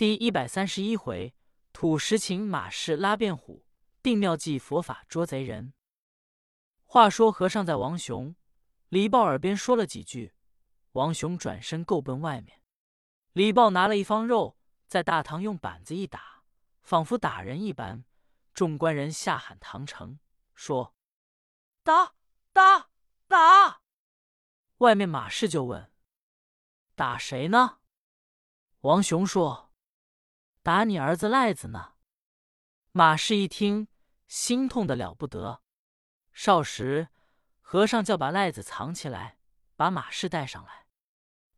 第一百三十一回，土石请马氏拉变虎，定妙计佛法捉贼人。话说和尚在王雄、李豹耳边说了几句，王雄转身够奔外面。李豹拿了一方肉，在大堂用板子一打，仿佛打人一般。众官人下喊唐城，说：“打打打！”外面马氏就问：“打谁呢？”王雄说：“打你儿子赖子呢。”马氏一听，心痛的了不得。少时，和尚叫把赖子藏起来，把马氏带上来。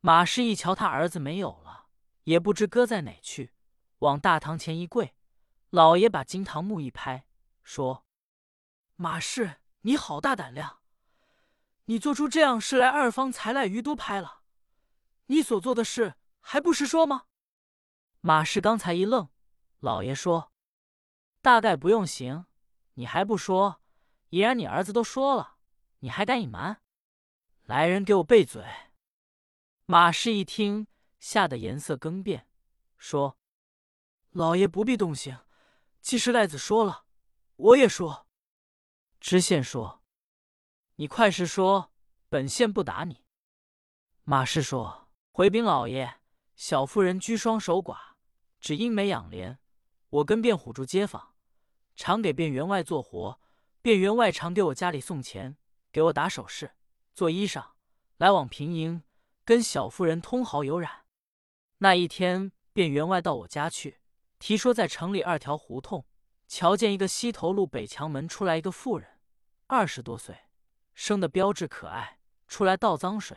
马氏一瞧他儿子没有了，也不知搁在哪去，往大堂前一跪。老爷把金堂木一拍，说：“马氏，你好大胆量！你做出这样事来，二方财赖鱼都拍了。你所做的事还不实说吗？”马氏刚才一愣，老爷说：“大概不用刑，你还不说？已然你儿子都说了，你还敢隐瞒？来人，给我备嘴！”马氏一听，吓得颜色更变，说：“老爷不必动刑。”既是赖子说了，我也说。知县说：“你快实说，本县不打你。”马氏说：“回禀老爷，小妇人居双守寡，只因没养廉。我跟卞虎住街坊，常给卞员外做活，卞员外常给我家里送钱，给我打首饰、做衣裳，来往平营，跟小妇人通好有染。那一天，卞员外到我家去。”提说在城里二条胡同，瞧见一个西头路北墙门出来一个妇人，二十多岁，生的标致可爱，出来倒脏水。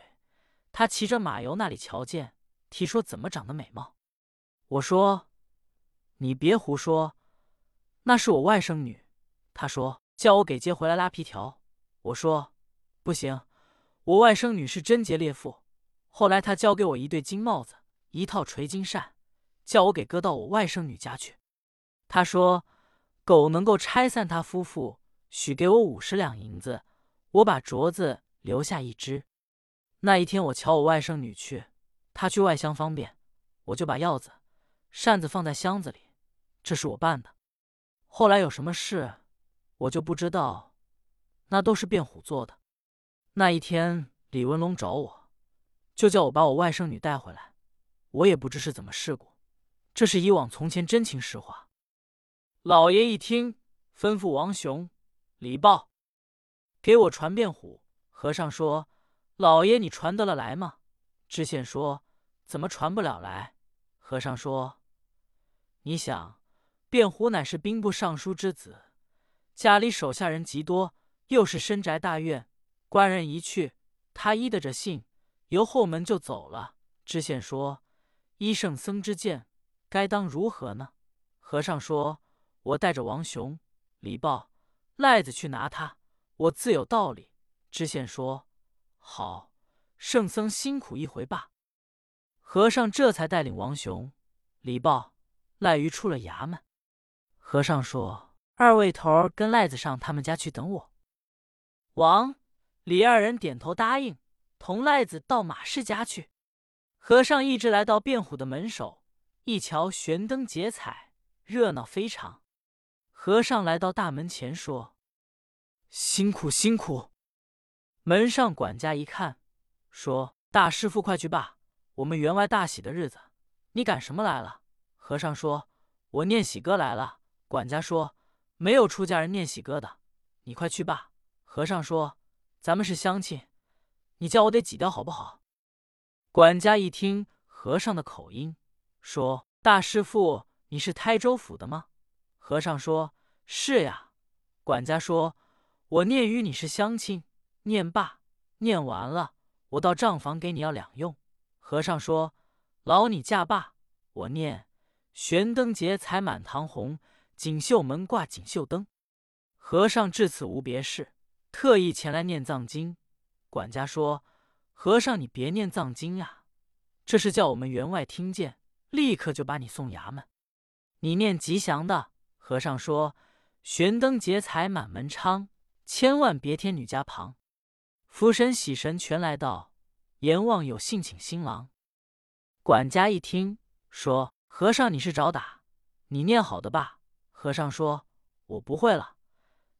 他骑着马由那里瞧见，提说怎么长得美貌。我说你别胡说，那是我外甥女。他说叫我给接回来拉皮条。我说不行，我外甥女是贞洁烈妇。后来他交给我一对金帽子，一套垂金扇。叫我给搁到我外甥女家去。他说：“狗能够拆散他夫妇，许给我五十两银子，我把镯子留下一只。”那一天我瞧我外甥女去，她去外乡方便，我就把钥子、扇子放在箱子里。这是我办的。后来有什么事，我就不知道。那都是卞虎做的。那一天李文龙找我，就叫我把我外甥女带回来。我也不知是怎么事故。这是以往从前真情实话。老爷一听，吩咐王雄、李豹给我传遍虎。和尚说：“老爷，你传得了来吗？”知县说：“怎么传不了来？”和尚说：“你想，卞虎乃是兵部尚书之子，家里手下人极多，又是深宅大院，官人一去，他依的着信，由后门就走了。”知县说：“依圣僧之见。”该当如何呢？和尚说：“我带着王雄、李豹、赖子去拿他，我自有道理。”知县说：“好，圣僧辛苦一回罢。”和尚这才带领王雄、李豹、赖鱼出了衙门。和尚说：“二位头儿跟赖子上他们家去等我。”王、李二人点头答应，同赖子到马氏家去。和尚一直来到卞虎的门首。一瞧，悬灯结彩，热闹非常。和尚来到大门前，说：“辛苦辛苦。”门上管家一看，说：“大师傅，快去罢！我们员外大喜的日子，你赶什么来了？”和尚说：“我念喜歌来了。”管家说：“没有出家人念喜歌的，你快去吧。”和尚说：“咱们是乡亲，你叫我得挤掉好不好？”管家一听和尚的口音。说：“大师傅，你是台州府的吗？”和尚说：“是呀。”管家说：“我念与你是乡亲。”念罢，念完了，我到账房给你要两用。和尚说：“劳你驾罢。”我念：“悬灯结彩满堂红，锦绣门挂锦绣灯。”和尚至此无别事，特意前来念藏经。管家说：“和尚，你别念藏经呀，这是叫我们员外听见。”立刻就把你送衙门。你念吉祥的。和尚说：“悬灯结彩满门昌，千万别添女家旁。福神喜神全来到，阎王有幸请新郎。”管家一听，说：“和尚，你是找打？你念好的吧。”和尚说：“我不会了。”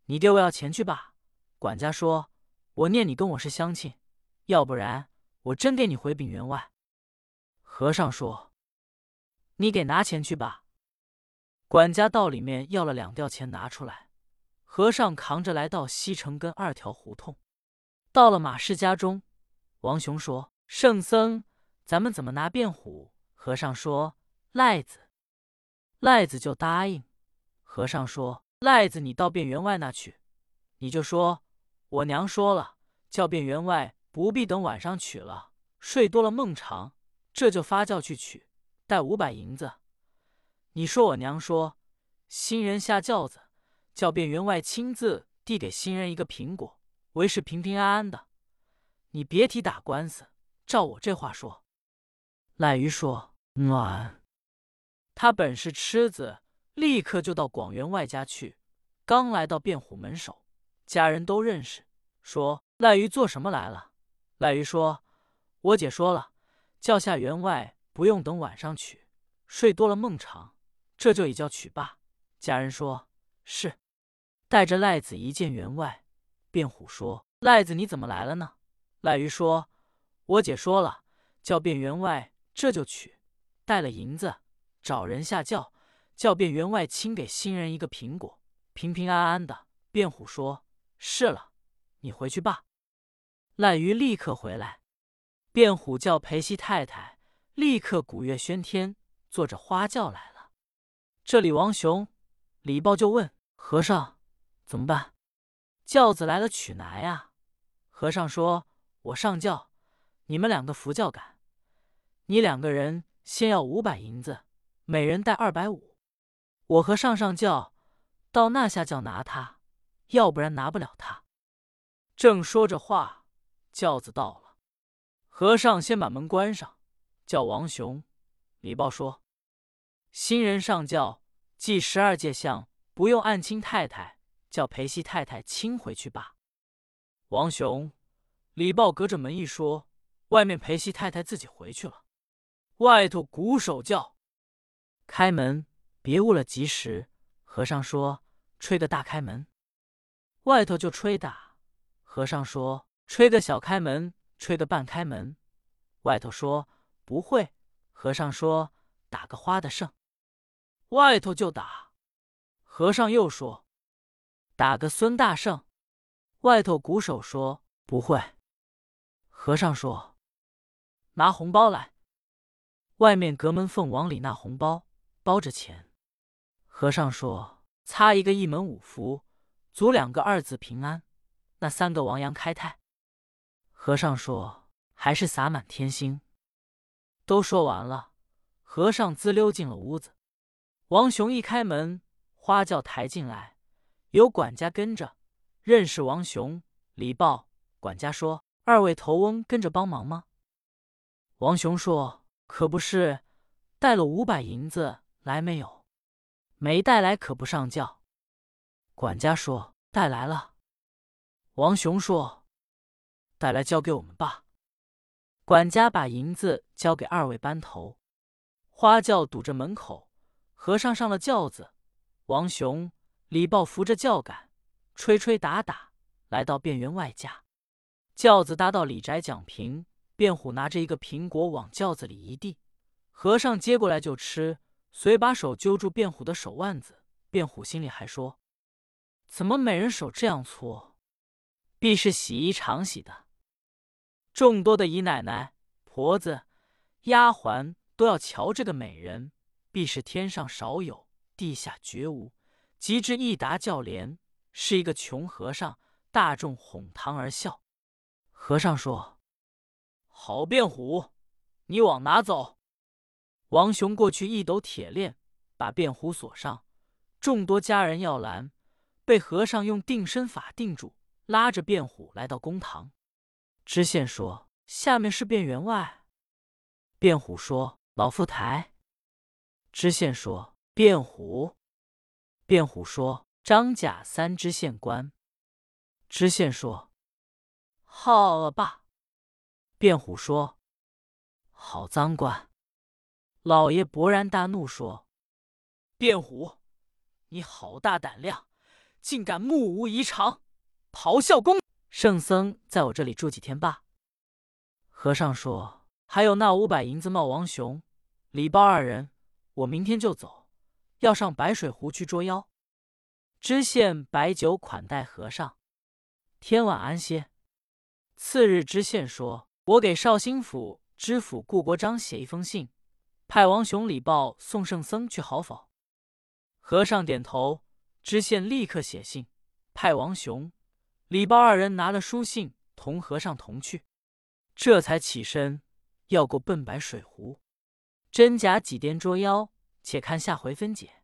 你爹我要钱去吧。管家说：“我念你跟我是乡亲，要不然我真给你回禀员外。”和尚说：“你给拿钱去吧。”管家到里面要了两吊钱拿出来，和尚扛着来到西城根二条胡同，到了马氏家中，王雄说：“圣僧，咱们怎么拿变虎？”和尚说：“赖子。”赖子就答应。和尚说：“赖子，你到卞员外那去，你就说我娘说了，叫卞员外不必等晚上取了，睡多了梦长，这就发轿去取，带五百银子。你说我娘说，新人下轿子，叫卞员外亲自递给新人一个苹果，为是平平安安的。你别提打官司，照我这话说。”赖鱼说：“暖。”他本是痴子。立刻就到广员外家去，刚来到卞虎门首，家人都认识，说赖鱼做什么来了？赖鱼说：“我姐说了，叫下员外不用等晚上取，睡多了梦长，这就已叫取罢。”家人说：“是。”带着赖子一见员外，卞虎说：“赖子你怎么来了呢？”赖鱼说：“我姐说了，叫卞员外这就取，带了银子，找人下轿。”叫卞员外亲给新人一个苹果，平平安安的。卞虎说：“是了，你回去吧。”赖鱼立刻回来。卞虎叫裴西太太立刻鼓乐喧天，坐着花轿来了。这里王雄、李豹就问和尚：“怎么办？轿子来了，取拿呀？”和尚说：“我上轿，你们两个扶轿赶。你两个人先要五百银子，每人带二百五。”我和尚上轿，到那下轿拿他，要不然拿不了他。正说着话，轿子到了，和尚先把门关上，叫王雄、李豹说：“新人上轿，祭十二戒相，不用按亲太太，叫裴西太太亲回去吧。”王雄、李豹隔着门一说，外面裴西太太自己回去了。外头鼓手叫，开门。别误了吉时，和尚说：“吹个大开门。”外头就吹打。和尚说：“吹个小开门，吹个半开门。”外头说：“不会。”和尚说：“打个花的胜。”外头就打。和尚又说：“打个孙大圣。”外头鼓手说：“不会。”和尚说：“拿红包来。”外面隔门缝往里纳红包，包着钱。和尚说：“擦一个一门五福，足两个二字平安，那三个王阳开泰。”和尚说：“还是洒满天星。”都说完了，和尚滋溜进了屋子。王雄一开门，花轿抬进来，有管家跟着，认识王雄、李豹。管家说：“二位头翁跟着帮忙吗？”王雄说：“可不是，带了五百银子来没有？”没带来可不上轿。管家说：“带来了。”王雄说：“带来交给我们吧。”管家把银子交给二位班头。花轿堵着门口，和尚上了轿子。王雄、李豹扶着轿杆，吹吹打打，来到卞员外家。轿子搭到李宅讲平，卞虎拿着一个苹果往轿子里一递，和尚接过来就吃。遂把手揪住卞虎的手腕子，卞虎心里还说：“怎么美人手这样粗？必是洗衣常洗的。”众多的姨奶奶、婆子、丫鬟都要瞧这个美人，必是天上少有，地下绝无。及至一答叫连，是一个穷和尚，大众哄堂而笑。和尚说：“好卞虎，你往哪走？”王雄过去一抖铁链，把卞虎锁上。众多家人要拦，被和尚用定身法定住，拉着卞虎来到公堂。知县说：“下面是卞员外。”卞虎说：“老夫抬。”知县说：“卞虎。”卞虎说：“张甲三知县官。”知县说：“好恶霸。”卞虎说：“好脏官。”老爷勃然大怒，说：“卞虎，你好大胆量，竟敢目无遗常，咆哮公！圣僧在我这里住几天吧。”和尚说：“还有那五百银子，冒王雄、李豹二人，我明天就走，要上白水湖去捉妖。”知县摆酒款待和尚，天晚安歇。次日，知县说：“我给绍兴府知府顾国璋写一封信。”派王雄、李豹送圣僧去，好否？和尚点头。知县立刻写信，派王雄、李豹二人拿了书信，同和尚同去。这才起身要过笨白水湖，真假几颠捉妖，且看下回分解。